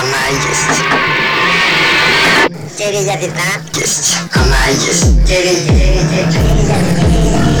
Ona jest. Get it, get it, get it, get it, get it.